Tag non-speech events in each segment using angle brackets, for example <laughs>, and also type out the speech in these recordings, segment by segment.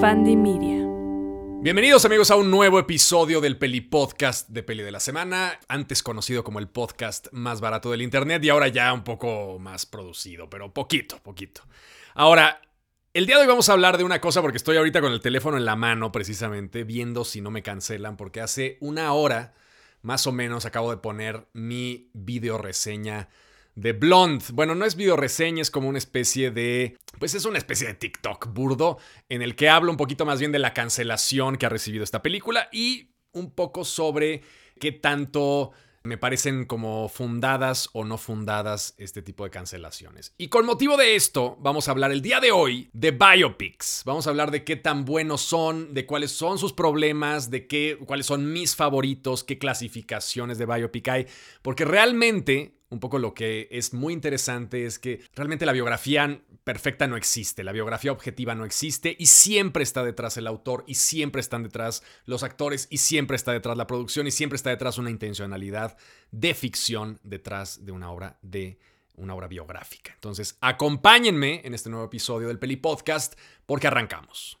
Fandy Media. Bienvenidos amigos a un nuevo episodio del Peli Podcast de Peli de la Semana, antes conocido como el podcast más barato del internet y ahora ya un poco más producido, pero poquito, poquito. Ahora, el día de hoy vamos a hablar de una cosa porque estoy ahorita con el teléfono en la mano precisamente viendo si no me cancelan porque hace una hora más o menos acabo de poner mi video reseña de Blonde. Bueno, no es video reseña, es como una especie de. Pues es una especie de TikTok burdo en el que hablo un poquito más bien de la cancelación que ha recibido esta película y un poco sobre qué tanto me parecen como fundadas o no fundadas este tipo de cancelaciones. Y con motivo de esto, vamos a hablar el día de hoy de biopics. Vamos a hablar de qué tan buenos son, de cuáles son sus problemas, de qué, cuáles son mis favoritos, qué clasificaciones de biopic hay, porque realmente un poco lo que es muy interesante es que realmente la biografía perfecta no existe, la biografía objetiva no existe y siempre está detrás el autor y siempre están detrás los actores y siempre está detrás la producción y siempre está detrás una intencionalidad de ficción detrás de una obra de una obra biográfica. Entonces, acompáñenme en este nuevo episodio del Peli Podcast porque arrancamos.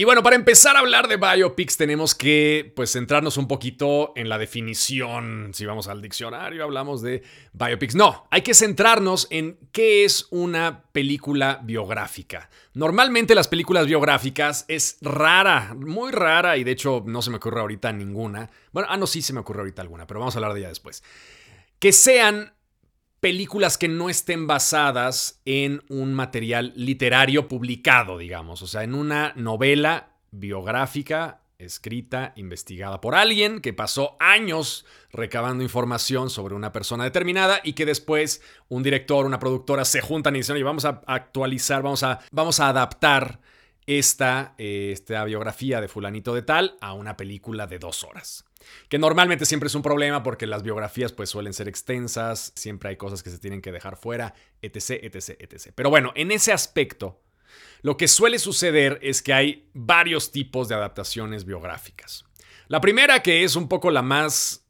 Y bueno, para empezar a hablar de biopics tenemos que pues centrarnos un poquito en la definición. Si vamos al diccionario hablamos de biopics. No, hay que centrarnos en qué es una película biográfica. Normalmente las películas biográficas es rara, muy rara y de hecho no se me ocurre ahorita ninguna. Bueno, ah no, sí se me ocurre ahorita alguna, pero vamos a hablar de ella después. Que sean películas que no estén basadas en un material literario publicado, digamos, o sea, en una novela biográfica escrita, investigada por alguien que pasó años recabando información sobre una persona determinada y que después un director, una productora se juntan y dicen, oye, vamos a actualizar, vamos a, vamos a adaptar esta, eh, esta biografía de fulanito de tal a una película de dos horas. Que normalmente siempre es un problema porque las biografías pues suelen ser extensas, siempre hay cosas que se tienen que dejar fuera, etc, etc, etc. Pero bueno, en ese aspecto, lo que suele suceder es que hay varios tipos de adaptaciones biográficas. La primera, que es un poco la más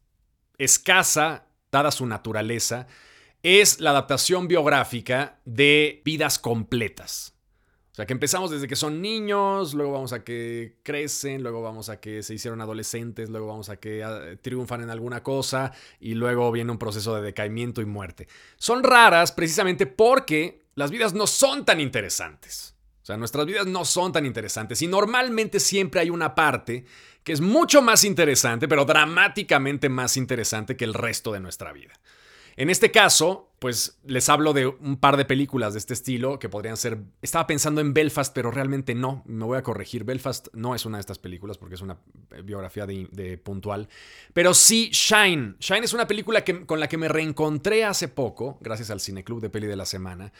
escasa, dada su naturaleza, es la adaptación biográfica de vidas completas. Sea, que empezamos desde que son niños, luego vamos a que crecen, luego vamos a que se hicieron adolescentes, luego vamos a que ah, triunfan en alguna cosa y luego viene un proceso de decaimiento y muerte. Son raras precisamente porque las vidas no son tan interesantes. O sea, nuestras vidas no son tan interesantes y normalmente siempre hay una parte que es mucho más interesante, pero dramáticamente más interesante que el resto de nuestra vida. En este caso, pues les hablo de un par de películas de este estilo que podrían ser... Estaba pensando en Belfast, pero realmente no. Me voy a corregir. Belfast no es una de estas películas porque es una biografía de, puntual. Pero sí Shine. Shine es una película que, con la que me reencontré hace poco, gracias al Cineclub de Peli de la Semana,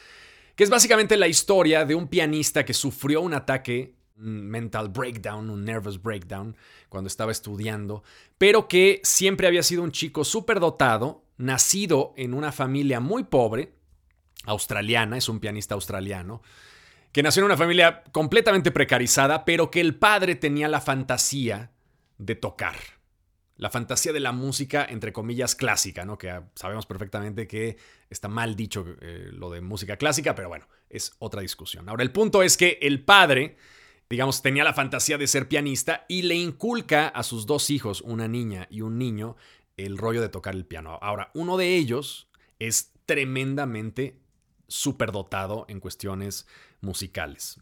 que es básicamente la historia de un pianista que sufrió un ataque mental breakdown, un nervous breakdown, cuando estaba estudiando, pero que siempre había sido un chico súper dotado, nacido en una familia muy pobre, australiana, es un pianista australiano, que nació en una familia completamente precarizada, pero que el padre tenía la fantasía de tocar. La fantasía de la música, entre comillas, clásica, ¿no? Que sabemos perfectamente que está mal dicho eh, lo de música clásica, pero bueno, es otra discusión. Ahora, el punto es que el padre, digamos, tenía la fantasía de ser pianista y le inculca a sus dos hijos, una niña y un niño, el rollo de tocar el piano. Ahora, uno de ellos es tremendamente superdotado en cuestiones musicales.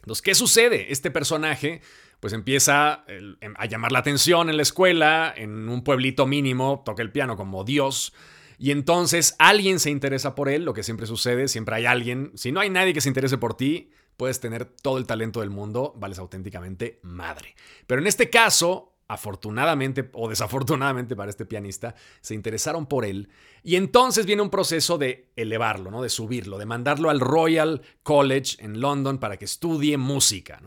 Entonces, ¿qué sucede? Este personaje pues empieza em, a llamar la atención en la escuela, en un pueblito mínimo, toca el piano como Dios. Y entonces alguien se interesa por él, lo que siempre sucede, siempre hay alguien. Si no hay nadie que se interese por ti, puedes tener todo el talento del mundo, vales auténticamente madre. Pero en este caso, afortunadamente o desafortunadamente para este pianista, se interesaron por él. Y entonces viene un proceso de elevarlo, ¿no? de subirlo, de mandarlo al Royal College en London para que estudie música.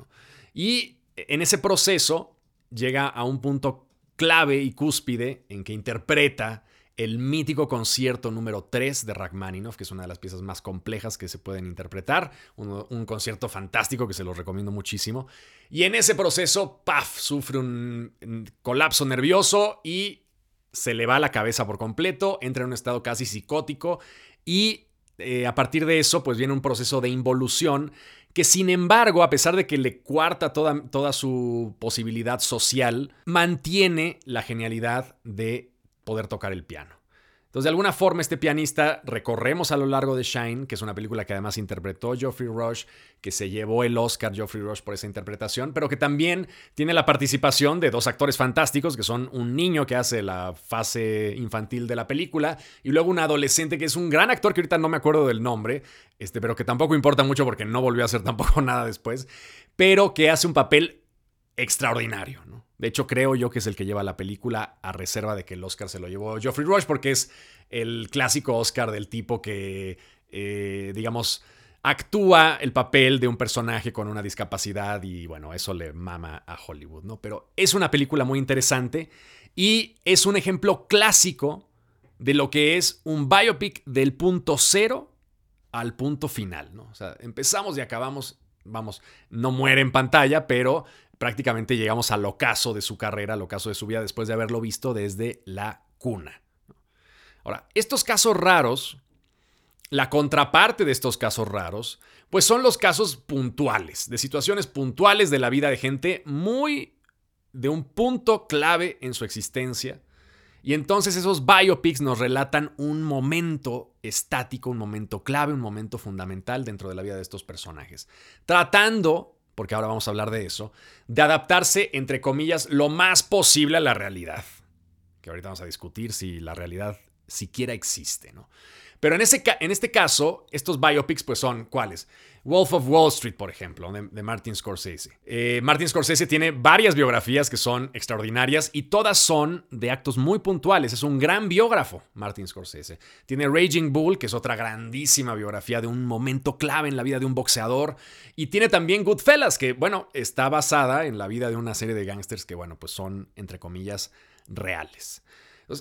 Y en ese proceso llega a un punto clave y cúspide en que interpreta el mítico concierto número 3 de Rachmaninoff, que es una de las piezas más complejas que se pueden interpretar, un, concierto fantástico que se los recomiendo muchísimo. Y en ese proceso, ¡paf!, sufre un colapso nervioso y se le va la cabeza por completo, entra en un estado casi psicótico y eh, a partir de eso pues viene un proceso de involución que sin embargo, a pesar de que le cuarta toda, toda su posibilidad social, mantiene la genialidad de poder tocar el piano. Entonces, de alguna forma, este pianista recorremos a lo largo de Shine, que es una película que además interpretó Geoffrey Rush, que se llevó el Oscar Geoffrey Rush por esa interpretación, pero que también tiene la participación de dos actores fantásticos, que son un niño que hace la fase infantil de la película, y luego un adolescente que es un gran actor que ahorita no me acuerdo del nombre, este, pero que tampoco importa mucho porque no volvió a hacer tampoco <laughs> nada después, pero que hace un papel extraordinario. De hecho, creo yo que es el que lleva la película a reserva de que el Oscar se lo llevó Geoffrey Rush, porque es el clásico Oscar del tipo que, eh, digamos, actúa el papel de un personaje con una discapacidad y bueno, eso le mama a Hollywood, ¿no? Pero es una película muy interesante y es un ejemplo clásico de lo que es un biopic del punto cero al punto final, ¿no? O sea, empezamos y acabamos, vamos, no muere en pantalla, pero prácticamente llegamos al ocaso de su carrera, al ocaso de su vida, después de haberlo visto desde la cuna. Ahora, estos casos raros, la contraparte de estos casos raros, pues son los casos puntuales, de situaciones puntuales de la vida de gente muy de un punto clave en su existencia. Y entonces esos biopics nos relatan un momento estático, un momento clave, un momento fundamental dentro de la vida de estos personajes, tratando porque ahora vamos a hablar de eso, de adaptarse, entre comillas, lo más posible a la realidad. Que ahorita vamos a discutir si la realidad siquiera existe, ¿no? Pero en, ese, en este caso, estos biopics pues son ¿cuáles? Wolf of Wall Street, por ejemplo, de, Martin Scorsese. Eh, Martin Scorsese tiene varias biografías que son extraordinarias y todas son de actos muy puntuales. Es un gran biógrafo, Martin Scorsese. Tiene Raging Bull, que es otra grandísima biografía de un momento clave en la vida de un boxeador. Y tiene también Goodfellas, que, bueno, está basada en la vida de una serie de gángsters que, bueno, pues son, entre comillas, reales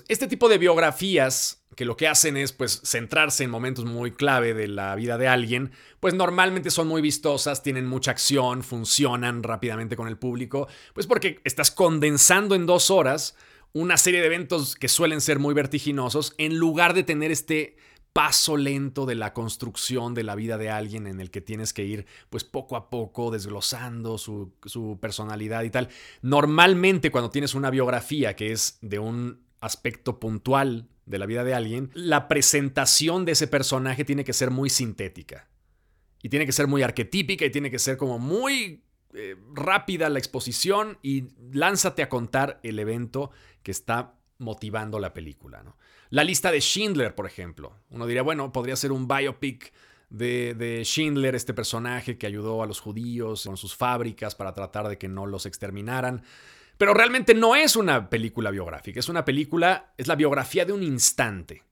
este tipo de biografías que lo que hacen es pues centrarse en momentos muy clave de la vida de alguien, pues normalmente son muy vistosas, tienen mucha acción, funcionan rápidamente con el público, pues porque estás condensando en dos horas una serie de eventos que suelen ser muy vertiginosos en lugar de tener este paso lento de la construcción de la vida de alguien en el que tienes que ir pues poco a poco desglosando su, su personalidad y tal. Normalmente cuando tienes una biografía que es de un aspecto puntual de la vida de alguien, la presentación de ese personaje tiene que ser muy sintética. Y tiene que ser muy arquetípica y tiene que ser como muy eh, rápida la exposición y lánzate a contar el evento que está motivando la película. La lista de Schindler, por ejemplo. Uno diría, bueno, podría ser un biopic de, de, Schindler, este personaje que ayudó a los judíos con sus fábricas para tratar de que no los exterminaran. Pero realmente no es una película biográfica, es una película, es la biografía de un instante,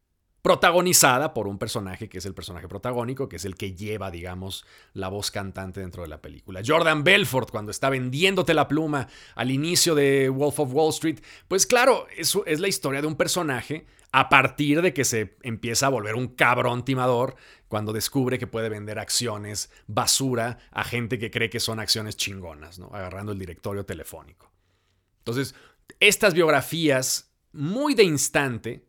protagonizada por un personaje que es el personaje protagónico, que es el que lleva, digamos, la voz cantante dentro de la película. Jordan Belfort, cuando está vendiéndote la pluma al inicio de Wolf of Wall Street, pues claro, eso es la historia de un personaje a partir de que se empieza a volver un cabrón timador cuando descubre que puede vender acciones basura a gente que cree que son acciones chingonas, ¿no? agarrando el directorio telefónico. Entonces, estas biografías muy de instante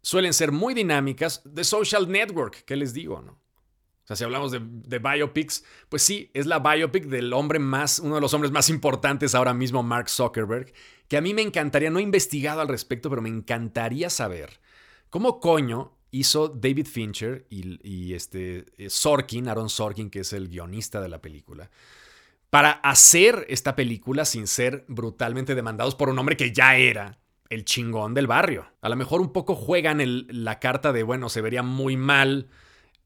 suelen ser muy dinámicas de social network, ¿qué les digo? No? O sea, si hablamos de, de, biopics, pues sí, es la biopic del hombre más, uno de los hombres más importantes ahora mismo, Mark Zuckerberg, que a mí me encantaría, no he investigado al respecto, pero me encantaría saber cómo coño hizo David Fincher y, y este eh, Sorkin, Aaron Sorkin, que es el guionista de la película para hacer esta película sin ser brutalmente demandados por un hombre que ya era el chingón del barrio. A lo mejor un poco juegan la carta de, bueno, se vería muy mal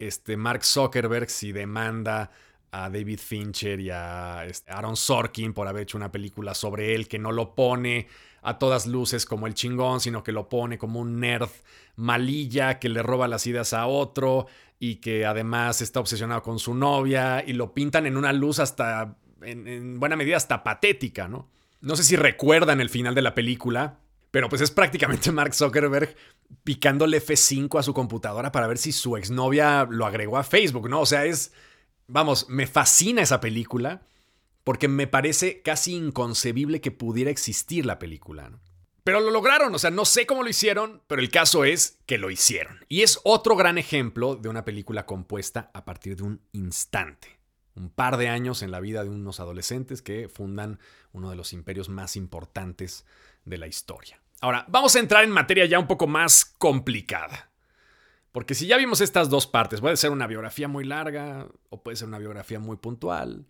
este Mark Zuckerberg si demanda a David Fincher y a este, Aaron Sorkin por haber hecho una película sobre él que no lo pone a todas luces como el chingón, sino que lo pone como un nerd malilla que le roba las ideas a otro y que además está obsesionado con su novia y lo pintan en una luz hasta en, buena medida hasta patética, ¿no? No sé si recuerdan el final de la película, pero pues es prácticamente Mark Zuckerberg picándole F5 a su computadora para ver si su exnovia lo agregó a Facebook, ¿no? O sea, es, vamos, me fascina esa película porque me parece casi inconcebible que pudiera existir la película. ¿no? Pero lo lograron, o sea, no sé cómo lo hicieron, pero el caso es que lo hicieron. Y es otro gran ejemplo de una película compuesta a partir de un instante. Un par de años en la vida de unos adolescentes que fundan uno de los imperios más importantes de la historia. Ahora, vamos a entrar en materia ya un poco más complicada. Porque si ya vimos estas dos partes, puede ser una biografía muy larga o puede ser una biografía muy puntual,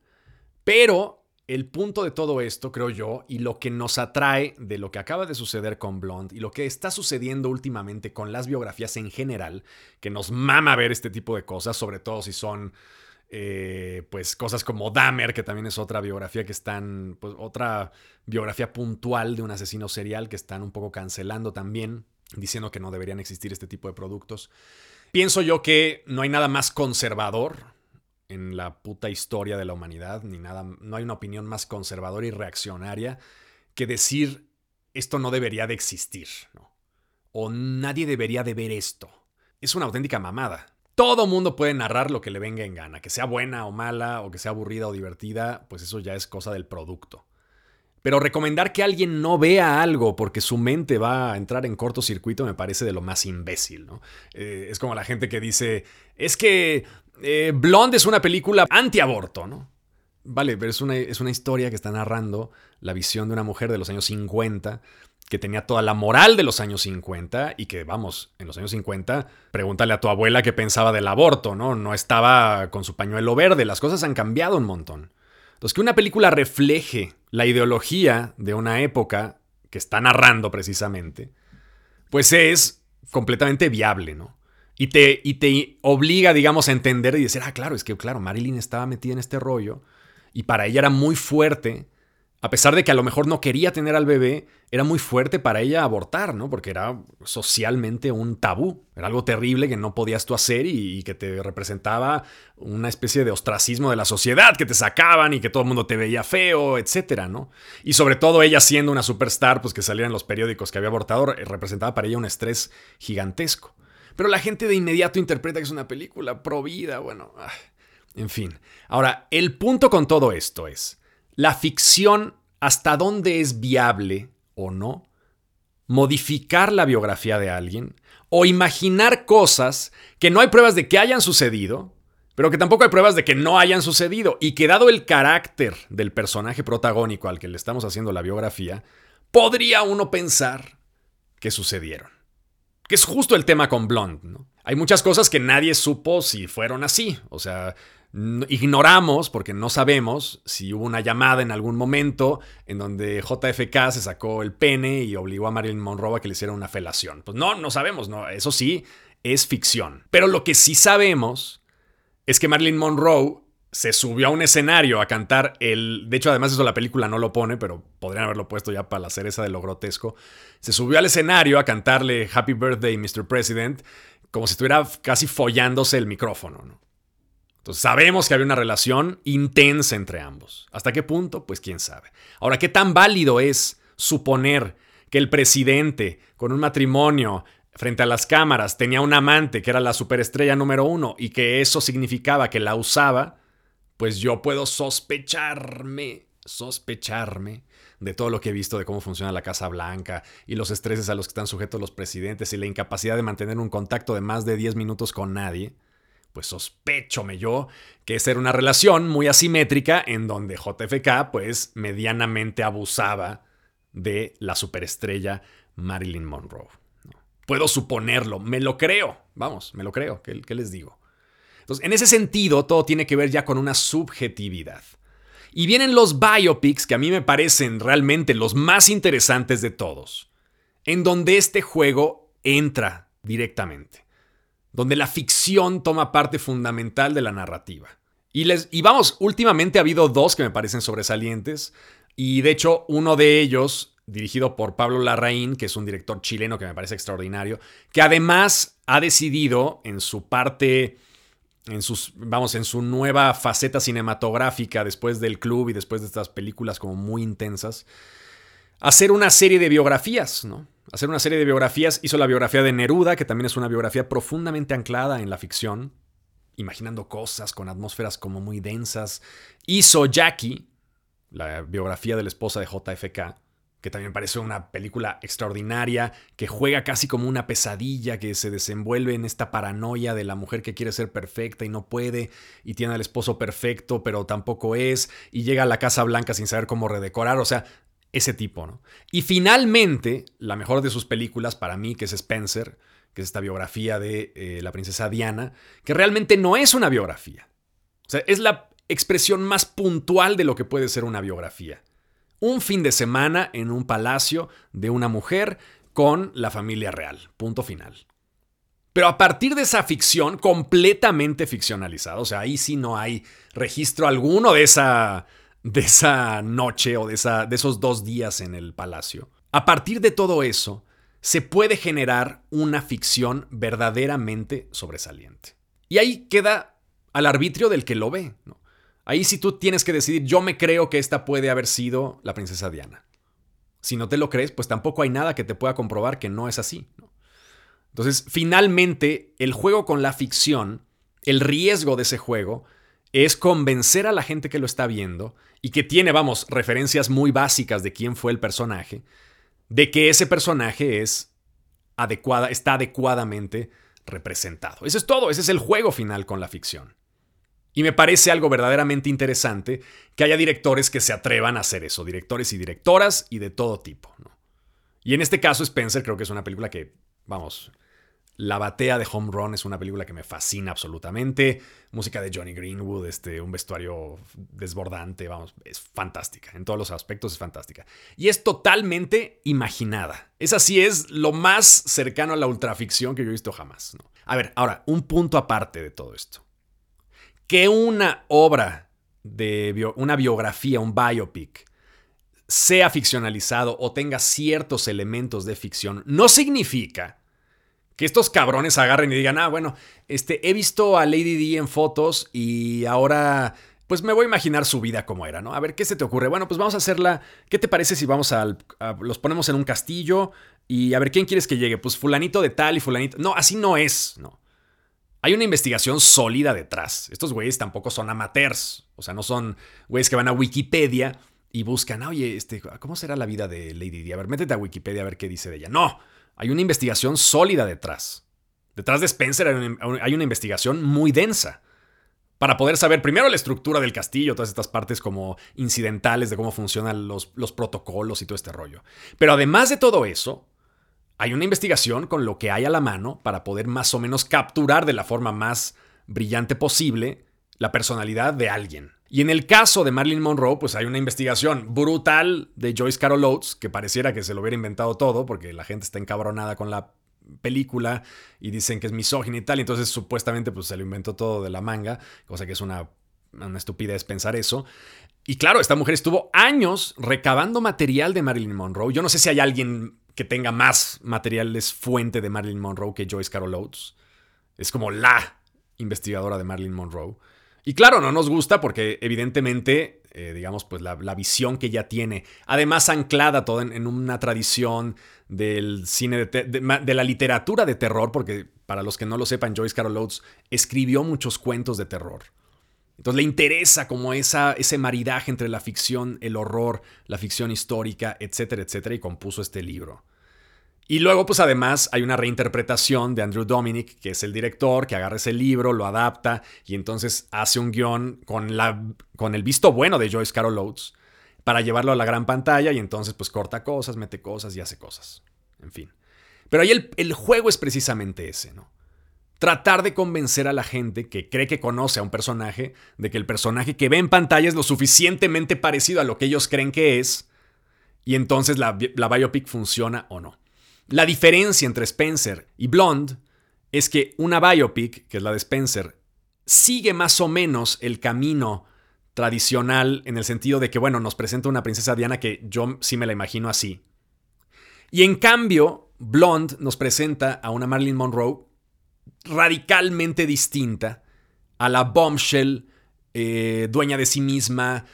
pero el punto de todo esto, creo yo, y lo que nos atrae de lo que acaba de suceder con Blonde y lo que está sucediendo últimamente con las biografías en general, que nos mama ver este tipo de cosas, sobre todo si son eh, pues cosas como Dahmer, que también es otra biografía que están, pues otra biografía puntual de un asesino serial que están un poco cancelando también, diciendo que no deberían existir este tipo de productos. Pienso yo que no hay nada más conservador en la puta historia de la humanidad, ni nada, no hay una opinión más conservadora y reaccionaria que decir esto no debería de existir, o nadie debería de ver esto. Es una auténtica mamada. Todo mundo puede narrar lo que le venga en gana, que sea buena o mala, o que sea aburrida o divertida, pues eso ya es cosa del producto. Pero recomendar que alguien no vea algo porque su mente va a entrar en cortocircuito me parece de lo más imbécil, ¿no? Eh, es como la gente que dice, es que eh, Blonde es una película antiaborto, ¿no? Vale, pero es una, es una historia que está narrando la visión de una mujer de los años 50 que tenía toda la moral de los años 50 y que, vamos, en los años 50, pregúntale a tu abuela qué pensaba del aborto, ¿no? No estaba con su pañuelo verde, las cosas han cambiado un montón. Entonces, que una película refleje la ideología de una época que está narrando precisamente, pues es completamente viable, ¿no? Y te, y te obliga, digamos, a entender y decir, ah, claro, es que, claro, Marilyn estaba metida en este rollo y para ella era muy fuerte, a pesar de que a lo mejor no quería tener al bebé, era muy fuerte para ella abortar, ¿no? Porque era socialmente un tabú, era algo terrible que no podías tú hacer y, que te representaba una especie de ostracismo de la sociedad, que te sacaban y que todo el mundo te veía feo, etcétera, ¿no? Y sobre todo ella siendo una superstar, pues que salía en los periódicos que había abortado, representaba para ella un estrés gigantesco. Pero la gente de inmediato interpreta que es una película pro vida, bueno, ah, en fin. Ahora, el punto con todo esto es, la ficción, hasta dónde es viable o no, modificar la biografía de alguien o imaginar cosas que no hay pruebas de que hayan sucedido, pero que tampoco hay pruebas de que no hayan sucedido y que dado el carácter del personaje protagónico al que le estamos haciendo la biografía, podría uno pensar que sucedieron que es justo el tema con Blonde. ¿no? Hay muchas cosas que nadie supo si fueron así. O sea, ignoramos, porque no sabemos, si hubo una llamada en algún momento en donde JFK se sacó el pene y obligó a Marilyn Monroe a que le hiciera una felación. Pues no, no sabemos, no. Eso sí, es ficción. Pero lo que sí sabemos es que Marilyn Monroe se subió a un escenario a cantar el. De hecho, además, eso la película no lo pone, pero podrían haberlo puesto ya para la cereza de lo grotesco. Se subió al escenario a cantarle Happy Birthday, Mr. President, como si estuviera casi follándose el micrófono, ¿no? Entonces, sabemos que había una relación intensa entre ambos. ¿Hasta qué punto? Pues quién sabe. Ahora, ¿qué tan válido es suponer que el presidente, con un matrimonio frente a las cámaras, tenía un amante que era la superestrella número uno y que eso significaba que la usaba? pues yo puedo sospecharme, sospecharme de todo lo que he visto de cómo funciona la Casa Blanca y los estreses a los que están sujetos los presidentes y la incapacidad de mantener un contacto de más de 10 minutos con nadie, pues sospechome yo que esa era una relación muy asimétrica en donde JFK pues medianamente abusaba de la superestrella Marilyn Monroe. Puedo suponerlo, me lo creo, vamos, me lo creo, ¿qué, qué les digo? Entonces, en ese sentido, todo tiene que ver ya con una subjetividad. Y vienen los biopics que a mí me parecen realmente los más interesantes de todos, en donde este juego entra directamente, donde la ficción toma parte fundamental de la narrativa. Y, les, y vamos, últimamente ha habido dos que me parecen sobresalientes, y de hecho uno de ellos, dirigido por Pablo Larraín, que es un director chileno que me parece extraordinario, que además ha decidido en su parte en sus, vamos, en su nueva faceta cinematográfica después del club y después de estas películas como muy intensas, hacer una serie de biografías, ¿no? Hacer una serie de biografías. Hizo la biografía de Neruda, que también es una biografía profundamente anclada en la ficción, imaginando cosas con atmósferas como muy densas. Hizo Jackie, la biografía de la esposa de JFK, que también parece una película extraordinaria, que juega casi como una pesadilla, que se desenvuelve en esta paranoia de la mujer que quiere ser perfecta y no puede, y tiene al esposo perfecto, pero tampoco es, y llega a la Casa Blanca sin saber cómo redecorar, o sea, ese tipo, ¿no? Y finalmente, la mejor de sus películas para mí, que es Spencer, que es esta biografía de eh, la princesa Diana, que realmente no es una biografía. O sea, es la expresión más puntual de lo que puede ser una biografía un fin de semana en un palacio de una mujer con la familia real. Punto final. Pero a partir de esa ficción completamente ficcionalizada, o sea, ahí sí no hay registro alguno de esa, de esa noche o de, esa, de esos dos días en el palacio. A partir de todo eso, se puede generar una ficción verdaderamente sobresaliente. Y ahí queda al arbitrio del que lo ve. Ahí sí tú tienes que decidir, yo me creo que esta puede haber sido la princesa Diana. Si no te lo crees, pues tampoco hay nada que te pueda comprobar que no es así. Entonces, finalmente, el juego con la ficción, el riesgo de ese juego, es convencer a la gente que lo está viendo y que tiene, vamos, referencias muy básicas de quién fue el personaje, de que ese personaje es adecuada, está adecuadamente representado. Eso es todo, ese es el juego final con la ficción. Y me parece algo verdaderamente interesante que haya directores que se atrevan a hacer eso, directores y directoras y de todo tipo. Y en este caso Spencer creo que es una película que, vamos, la batea de Home Run es una película que me fascina absolutamente. Música de Johnny Greenwood, este, un vestuario desbordante, vamos, es fantástica. En todos los aspectos es fantástica. Y es totalmente imaginada. Esa sí es lo más cercano a la ultraficción que yo he visto jamás. A ver, ahora, un punto aparte de todo esto que una obra de una biografía, un biopic, sea ficcionalizado o tenga ciertos elementos de ficción, no significa que estos cabrones agarren y digan, ah, bueno, este, he visto a Lady D en fotos y ahora, pues me voy a imaginar su vida como era, ¿no? A ver, ¿qué se te ocurre? Bueno, pues vamos a hacerla, ¿qué te parece si vamos a, los ponemos en un castillo y a ver, ¿quién quieres que llegue? Pues fulanito de tal y fulanito. No, así no es, ¿no? Hay una investigación sólida detrás. Estos güeyes tampoco son amateurs. O sea, no son güeyes que van a Wikipedia y buscan, oye, este, ¿cómo será la vida de Lady Di? A ver, métete a Wikipedia a ver qué dice de ella. No, hay una investigación sólida detrás. Detrás de Spencer hay una investigación muy densa. Para poder saber primero la estructura del castillo, todas estas partes como incidentales de cómo funcionan los, los protocolos y todo este rollo. Pero además de todo eso, hay una investigación con lo que hay a la mano para poder más o menos capturar de la forma más brillante posible la personalidad de alguien. Y en el caso de Marilyn Monroe, pues hay una investigación brutal de Joyce Carol Oates, que pareciera que se lo hubiera inventado todo, porque la gente está encabronada con la película y dicen que es misógina y tal, y entonces supuestamente pues se lo inventó todo de la manga, cosa que es una, una estupidez pensar eso. Y claro, esta mujer estuvo años recabando material de Marilyn Monroe. Yo no sé si hay alguien que tenga más materiales fuente de Marilyn Monroe que Joyce Carol Oates. Es como la investigadora de Marilyn Monroe. Y claro, no nos gusta porque evidentemente, eh, digamos, pues la, visión que ella tiene, además anclada toda en, una tradición del cine, de, de, la literatura de terror, porque para los que no lo sepan, Joyce Carol Oates escribió muchos cuentos de terror. Entonces le interesa como esa, ese maridaje entre la ficción, el horror, la ficción histórica, etcétera, etcétera, y compuso este libro. Y luego, pues además, hay una reinterpretación de Andrew Dominic, que es el director, que agarra ese libro, lo adapta y entonces hace un guion con, la, con el visto bueno de Joyce Carol Oates para llevarlo a la gran pantalla y entonces pues corta cosas, mete cosas y hace cosas. En fin. Pero ahí el, el juego es precisamente ese, ¿no? tratar de convencer a la gente que cree que conoce a un personaje de que el personaje que ve en pantalla es lo suficientemente parecido a lo que ellos creen que es, y entonces la, biopic funciona o no. La diferencia entre Spencer y Blonde es que una biopic, que es la de Spencer, sigue más o menos el camino tradicional en el sentido de que, bueno, nos presenta una princesa Diana que yo sí me la imagino así. Y en cambio, Blonde nos presenta a una Marilyn Monroe radicalmente distinta a la bombshell, eh, dueña de sí misma,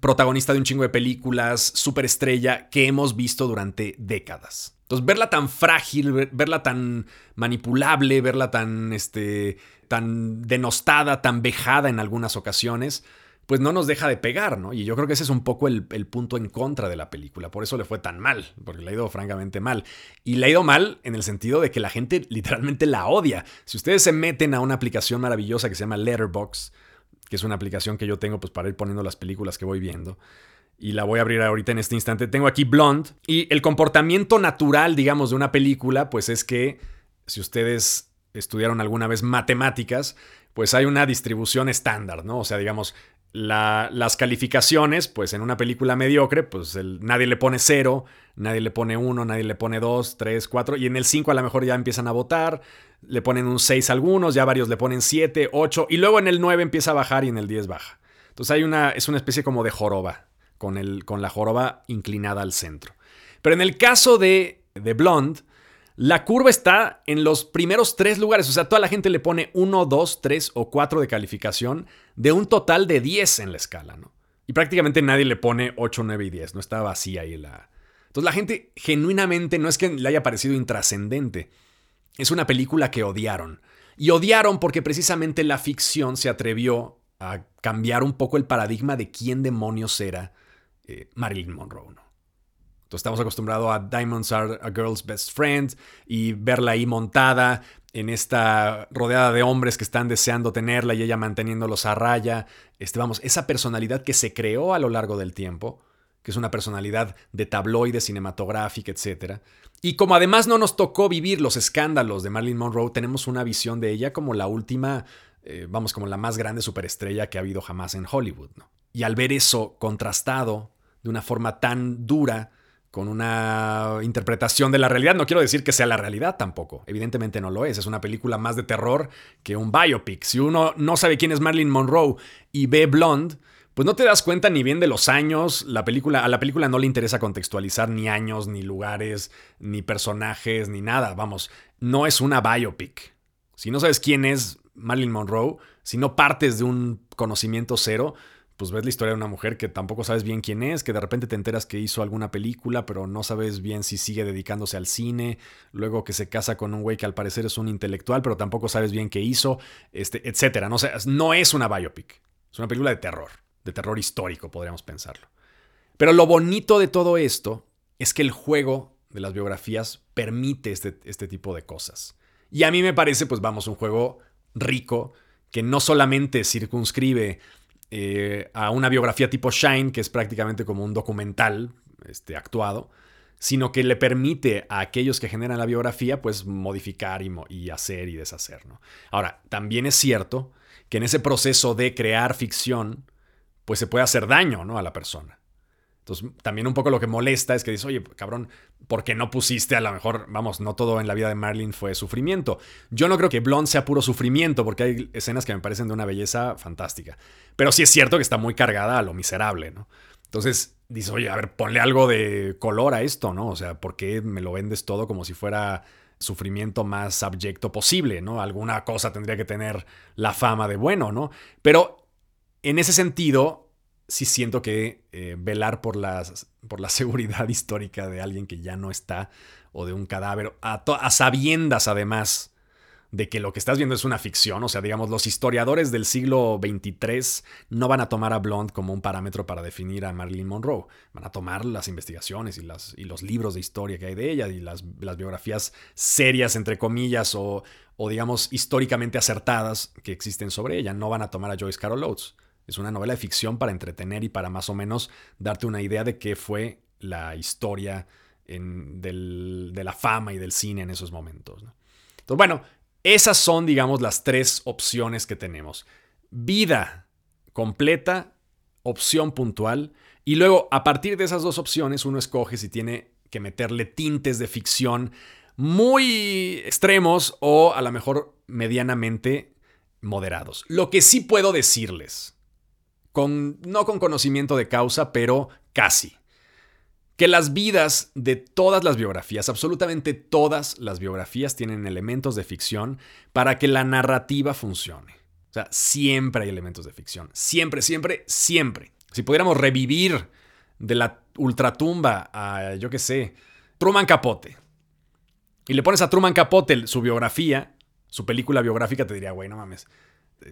protagonista de un chingo de películas, superestrella que hemos visto durante décadas. Entonces, verla tan frágil, verla tan manipulable, verla tan, este, tan denostada, tan vejada en algunas ocasiones, pues no nos deja de pegar, ¿no? Y yo creo que ese es un poco el, punto en contra de la película. Por eso le fue tan mal, porque le ha ido francamente mal. Y le ha ido mal en el sentido de que la gente literalmente la odia. Si ustedes se meten a una aplicación maravillosa que se llama Letterboxd, que es una aplicación que yo tengo pues para ir poniendo las películas que voy viendo, y la voy a abrir ahorita en este instante. Tengo aquí Blonde. Y el comportamiento natural, digamos, de una película, pues es que si ustedes estudiaron alguna vez matemáticas, pues hay una distribución estándar, ¿no? O sea, digamos, las calificaciones, pues en una película mediocre, pues nadie le pone 0, nadie le pone 1, nadie le pone 2, 3, 4, y en el 5 a lo mejor ya empiezan a votar, le ponen un 6 algunos, ya varios le ponen 7, 8, y luego en el 9 empieza a bajar y en el 10 baja. Entonces hay una, es una especie como de joroba, con, el, con la joroba inclinada al centro. Pero en el caso de, de Blonde, la curva está en los primeros tres lugares, o sea, toda la gente le pone 1, 2, 3 o 4 de calificación de un total de 10 en la escala, ¿no? Y prácticamente nadie le pone 8, 9 y 10, no está vacía ahí la... Entonces la gente genuinamente no es que le haya parecido intrascendente, es una película que odiaron. Y odiaron porque precisamente la ficción se atrevió a cambiar un poco el paradigma de quién demonios era eh, Marilyn Monroe, ¿no? Entonces estamos acostumbrados a Diamonds Are a Girl's Best Friend y verla ahí montada en esta rodeada de hombres que están deseando tenerla y ella manteniéndolos a raya. Este, vamos, esa personalidad que se creó a lo largo del tiempo, que es una personalidad de tabloide, cinematográfica, etc. Y como además no nos tocó vivir los escándalos de Marilyn Monroe, tenemos una visión de ella como la última, eh, vamos, como la más grande superestrella que ha habido jamás en Hollywood. ¿no? Y al ver eso contrastado de una forma tan dura, con una interpretación de la realidad. No quiero decir que sea la realidad tampoco, evidentemente no lo es, es una película más de terror que un biopic. Si uno no sabe quién es Marilyn Monroe y ve Blonde, pues no te das cuenta ni bien de los años, la película, a la película no le interesa contextualizar ni años, ni lugares, ni personajes, ni nada, vamos, no es una biopic. Si no sabes quién es Marilyn Monroe, si no partes de un conocimiento cero, pues ves la historia de una mujer que tampoco sabes bien quién es, que de repente te enteras que hizo alguna película, pero no sabes bien si sigue dedicándose al cine, luego que se casa con un güey que al parecer es un intelectual, pero tampoco sabes bien qué hizo, este, etcétera. No, no es una biopic, es una película de terror, de terror histórico, podríamos pensarlo. Pero lo bonito de todo esto es que el juego de las biografías permite este, este tipo de cosas. Y a mí me parece, pues vamos, un juego rico que no solamente circunscribe eh, a una biografía tipo Shine, que es prácticamente como un documental este, actuado, sino que le permite a aquellos que generan la biografía, pues modificar y, y hacer y deshacer. ¿no? Ahora, también es cierto que en ese proceso de crear ficción, pues se puede hacer daño ¿no? a la persona. Entonces, también un poco lo que molesta es que dices, oye, cabrón, ¿por qué no pusiste a lo mejor, vamos, no todo en la vida de Marlene fue sufrimiento? Yo no creo que Blonde sea puro sufrimiento, porque hay escenas que me parecen de una belleza fantástica. Pero sí es cierto que está muy cargada a lo miserable, ¿no? Entonces, dices, oye, a ver, ponle algo de color a esto, ¿no? O sea, ¿por qué me lo vendes todo como si fuera sufrimiento más abyecto posible, ¿no? Alguna cosa tendría que tener la fama de bueno, ¿no? Pero en ese sentido, sí siento que eh, velar por, por la <laughs> seguridad histórica de alguien que ya no está o de un cadáver, a, a, sabiendas además de que lo que estás viendo es una ficción, o sea, digamos, los historiadores del siglo XXIII no van a tomar a Blonde como un parámetro para definir a Marilyn Monroe, van a tomar las investigaciones y, las, y los libros de historia que hay de ella y las, las biografías serias, entre comillas, o, o digamos, históricamente acertadas que existen sobre ella, no van a tomar a Joyce Carol Oates. Es una novela de ficción para entretener y para más o menos darte una idea de qué fue la historia de la fama y del cine en esos momentos. Entonces, bueno, esas son, digamos, las tres opciones que tenemos. Vida completa, opción puntual, y luego a partir de esas dos opciones uno escoge si tiene que meterle tintes de ficción muy extremos o a lo mejor medianamente moderados. Lo que sí puedo decirles no con conocimiento de causa, pero casi. Que las vidas de todas las biografías, absolutamente todas las biografías tienen elementos de ficción para que la narrativa funcione. O sea, siempre hay elementos de ficción. Siempre, siempre, siempre. Si pudiéramos revivir de la ultratumba a, yo qué sé, Truman Capote, y le pones a Truman Capote su biografía, su película biográfica, te diría, güey, no mames,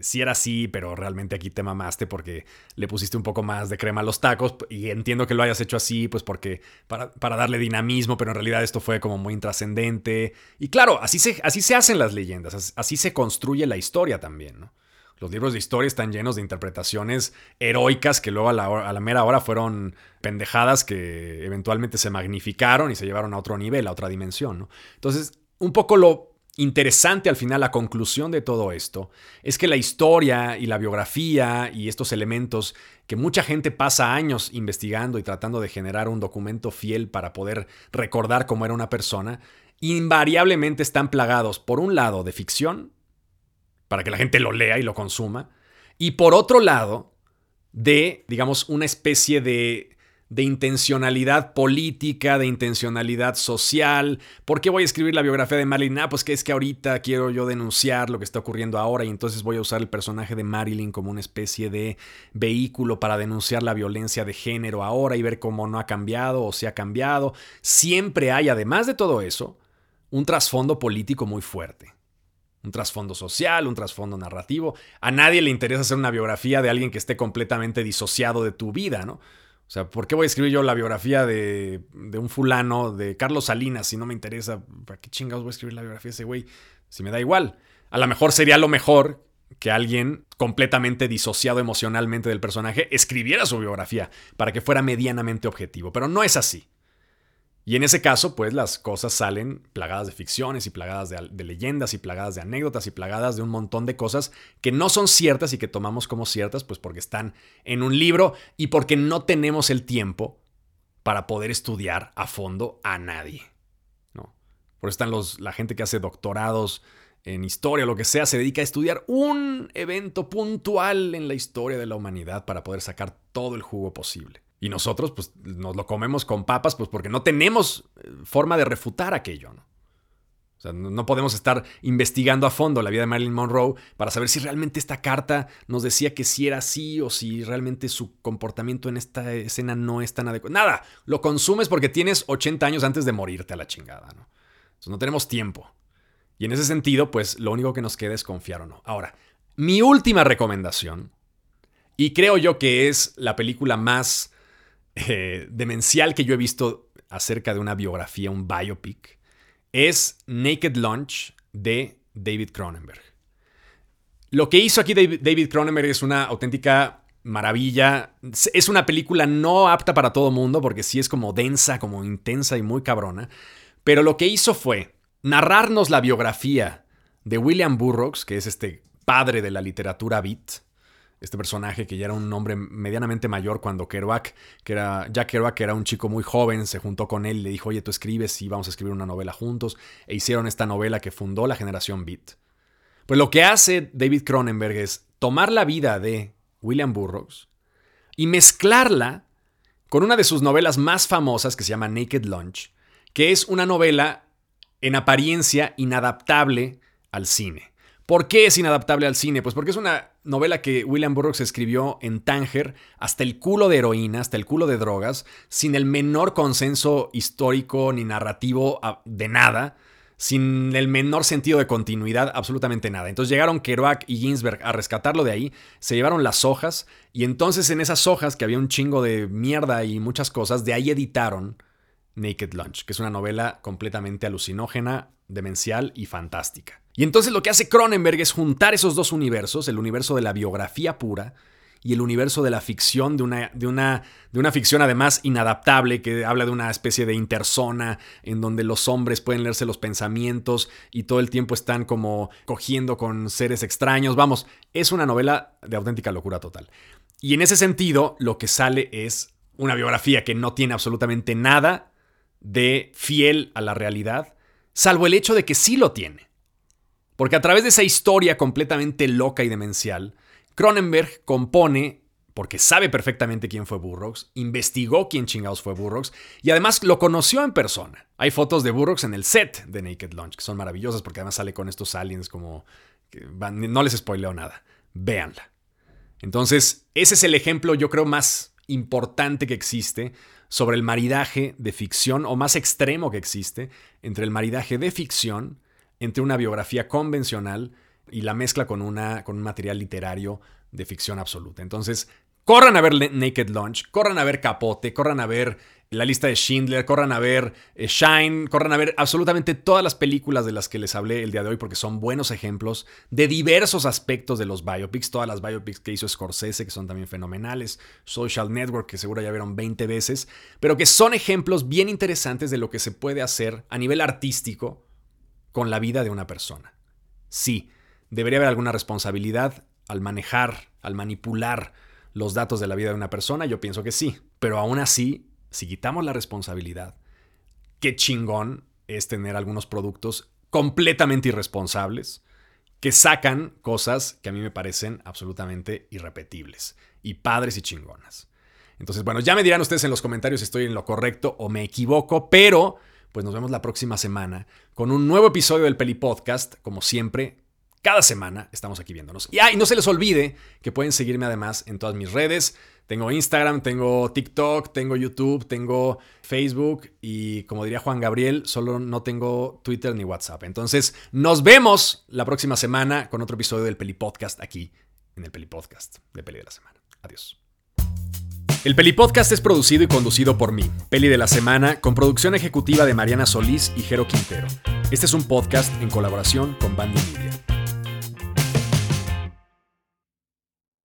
si era así, pero realmente aquí te mamaste porque le pusiste un poco más de crema a los tacos y entiendo que lo hayas hecho así, pues porque para, para darle dinamismo, pero en realidad esto fue como muy intrascendente. Y claro, así se, así se hacen las leyendas, así se construye la historia también. Los libros de historia están llenos de interpretaciones heroicas que luego a la, mera hora fueron pendejadas que eventualmente se magnificaron y se llevaron a otro nivel, a otra dimensión. Entonces, un poco lo interesante al final, la conclusión de todo esto, es que la historia y la biografía y estos elementos que mucha gente pasa años investigando y tratando de generar un documento fiel para poder recordar cómo era una persona, invariablemente están plagados, por un lado, de ficción para que la gente lo lea y lo consuma. Y por otro lado, de, digamos, una especie de, de intencionalidad política, de intencionalidad social. ¿Por qué voy a escribir la biografía de Marilyn? Ah, pues que es que ahorita quiero yo denunciar lo que está ocurriendo ahora y entonces voy a usar el personaje de Marilyn como una especie de vehículo para denunciar la violencia de género ahora y ver cómo no ha cambiado o se ha cambiado. Siempre hay, además de todo eso, un trasfondo político muy fuerte un trasfondo social, un trasfondo narrativo. A nadie le interesa hacer una biografía de alguien que esté completamente disociado de tu vida, ¿no? O sea, ¿por qué voy a escribir yo la biografía de, de un fulano, de Carlos Salinas, si no me interesa? ¿Para qué chingados voy a escribir la biografía de ese güey? Si me da igual. A lo mejor sería lo mejor que alguien completamente disociado emocionalmente del personaje escribiera su biografía para que fuera medianamente objetivo, pero no es así. Y en ese caso, pues las cosas salen plagadas de ficciones y plagadas de, leyendas y plagadas de anécdotas y plagadas de un montón de cosas que no son ciertas y que tomamos como ciertas, pues porque están en un libro y porque no tenemos el tiempo para poder estudiar a fondo a nadie. ¿no? Por eso están los, la gente que hace doctorados en historia, lo que sea, se dedica a estudiar un evento puntual en la historia de la humanidad para poder sacar todo el jugo posible. Y nosotros, pues, nos lo comemos con papas, pues porque no tenemos eh, forma de refutar aquello, ¿no? O sea, no podemos estar investigando a fondo la vida de Marilyn Monroe para saber si realmente esta carta nos decía que sí era así o si realmente su comportamiento en esta escena no es tan adecuado. Nada, lo consumes porque tienes 80 años antes de morirte a la chingada, ¿no? No tenemos tiempo. Y en ese sentido, pues lo único que nos queda es confiar o no. Ahora, mi última recomendación, y creo yo que es la película más eh, demencial que yo he visto acerca de una biografía, un biopic, es Naked Lunch de David Cronenberg. Lo que hizo aquí David Cronenberg es una auténtica maravilla. Es una película no apta para todo mundo porque sí es como densa, como intensa y muy cabrona. Pero lo que hizo fue narrarnos la biografía de William Burroughs, que es este padre de la literatura beat, este personaje que ya era un hombre medianamente mayor cuando Kerouac, que era Jack Kerouac, que era un chico muy joven, se juntó con él y le dijo, oye, tú escribes y vamos a escribir una novela juntos, e hicieron esta novela que fundó la generación Beat. Pues lo que hace David Cronenberg es tomar la vida de William Burroughs y mezclarla con una de sus novelas más famosas que se llama Naked Lunch, que es una novela en apariencia inadaptable al cine. ¿Por qué es inadaptable al cine? Pues porque es una novela que William Burroughs escribió en Tánger hasta el culo de heroína, hasta el culo de drogas, sin el menor consenso histórico ni narrativo ah, de nada, sin el menor sentido de continuidad, absolutamente nada. Entonces llegaron Kerouac y Ginsberg a rescatarlo de ahí, se llevaron las hojas y entonces en esas hojas, que había un chingo de mierda y muchas cosas, de ahí editaron Naked Lunch, que es una novela completamente alucinógena, demencial y fantástica. Y entonces lo que hace Cronenberg es juntar esos dos universos, el universo de la biografía pura y el universo de la ficción, de una, de una, de una ficción además inadaptable, que habla de una especie de interzona en donde los hombres pueden leerse los pensamientos y todo el tiempo están como cogiendo con seres extraños. Vamos, es una novela de auténtica locura total. Y en ese sentido, lo que sale es una biografía que no tiene absolutamente nada de fiel a la realidad, salvo el hecho de que sí lo tiene. Porque a través de esa historia completamente loca y demencial, Cronenberg compone, porque sabe perfectamente quién fue Burroughs, investigó quién chingados fue Burroughs y además lo conoció en persona. Hay fotos de Burroughs en el set de Naked Lunch, que son maravillosas porque además sale con estos aliens como... no les spoileo nada. Véanla. Entonces, ese es el ejemplo, yo creo, más importante que existe sobre el maridaje de ficción, o más extremo que existe, entre el maridaje de ficción, entre una biografía convencional y la mezcla con, una, con un material literario de ficción absoluta. Entonces, corran a ver Naked Lunch, corran a ver Capote, corran a ver la lista de Schindler, corran a ver eh, Shine, corran a ver absolutamente todas las películas de las que les hablé el día de hoy porque son buenos ejemplos de diversos aspectos de los biopics, todas las biopics que hizo Scorsese que son también fenomenales, Social Network que seguro ya vieron 20 veces, pero que son ejemplos bien interesantes de lo que se puede hacer a nivel artístico con la vida de una persona. Sí, debería haber alguna responsabilidad al manejar, al manipular los datos de la vida de una persona, yo pienso que sí, pero aún así si quitamos la responsabilidad, qué chingón es tener algunos productos completamente irresponsables que sacan cosas que a mí me parecen absolutamente irrepetibles y padres y chingonas. Entonces, bueno, ya me dirán ustedes en los comentarios si estoy en lo correcto o me equivoco, pero pues nos vemos la próxima semana con un nuevo episodio del Peli Podcast, como siempre, cada semana estamos aquí viéndonos. Y, y no se les olvide que pueden seguirme además en todas mis redes. Tengo Instagram, tengo TikTok, tengo YouTube, tengo Facebook y como diría Juan Gabriel, solo no tengo Twitter ni WhatsApp. Entonces, nos vemos la próxima semana con otro episodio del Peli Podcast aquí en el Peli Podcast de Peli de la Semana. Adiós. El Peli Podcast es producido y conducido por mí, Peli de la Semana, con producción ejecutiva de Mariana Solís y Jero Quintero. Este es un podcast en colaboración con Bandy Media.